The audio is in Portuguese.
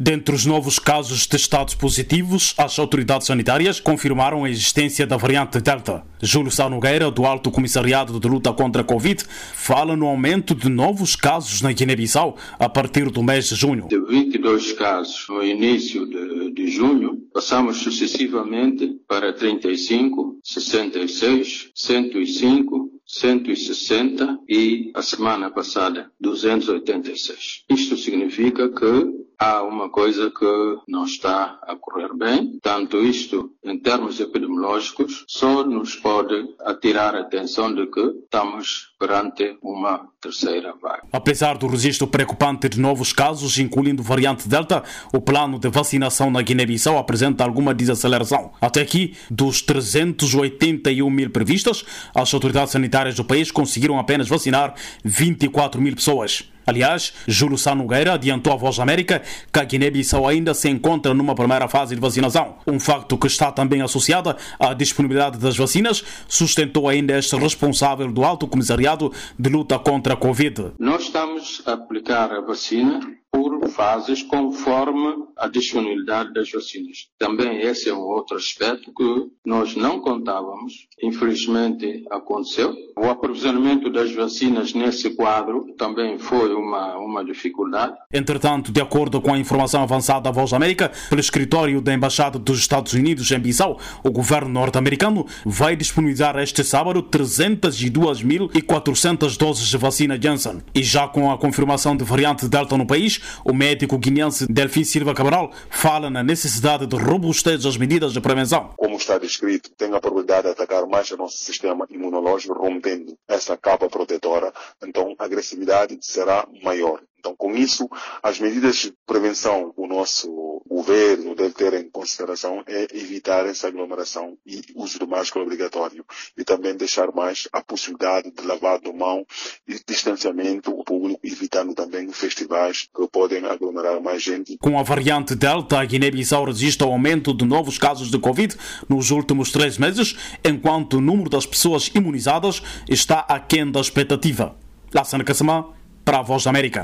Dentre os novos casos testados positivos, as autoridades sanitárias confirmaram a existência da variante Delta. Júlio Sá Nogueira, do Alto Comissariado de Luta contra a Covid, fala no aumento de novos casos na Guiné-Bissau a partir do mês de junho. De 22 casos no início de, de junho, passamos sucessivamente para 35, 66, 105, 160 e a semana passada 286. Isto significa que há uma coisa que não está a correr bem. Tanto isto, em termos epidemiológicos, só nos pode atirar a atenção de que estamos perante uma terceira vaga. Apesar do registro preocupante de novos casos, incluindo variante Delta, o plano de vacinação na Guiné-Bissau apresenta alguma desaceleração. Até aqui, dos 381 mil previstas, as autoridades sanitárias do país conseguiram apenas vacinar 24 mil pessoas. Aliás, Júlio Sá Nogueira adiantou à Voz da América que a Guiné-Bissau ainda se encontra numa primeira fase de vacinação. Um facto que está também associado à disponibilidade das vacinas, sustentou ainda este responsável do Alto Comissariado de Luta contra a Covid. Nós estamos a aplicar a vacina por fases conforme a disponibilidade das vacinas. Também esse é um outro aspecto que nós não contávamos, infelizmente aconteceu. O aprovisionamento das vacinas nesse quadro também foi uma, uma dificuldade. Entretanto, de acordo com a informação avançada da Voz da América, pelo escritório da Embaixada dos Estados Unidos em Bissau, o governo norte-americano vai disponibilizar este sábado 302.400 doses de vacina Janssen. E já com a confirmação de variante Delta no país, o médico guineense Delfim Silva Cabral fala na necessidade de robustez das medidas de prevenção. Como está descrito, tem a probabilidade de atacar mais o nosso sistema imunológico, essa capa protetora, então a agressividade será maior. Então, com isso, as medidas de prevenção o nosso governo deve ter em consideração é evitar essa aglomeração e uso do máscara obrigatório e também deixar mais a possibilidade de lavado de mão e distanciamento público, evitando também festivais que podem aglomerar mais gente. Com a variante Delta, a Guiné-Bissau registra o aumento de novos casos de Covid nos últimos três meses, enquanto o número das pessoas imunizadas está aquém da expectativa. Lassana Kassamá, para a Voz da América.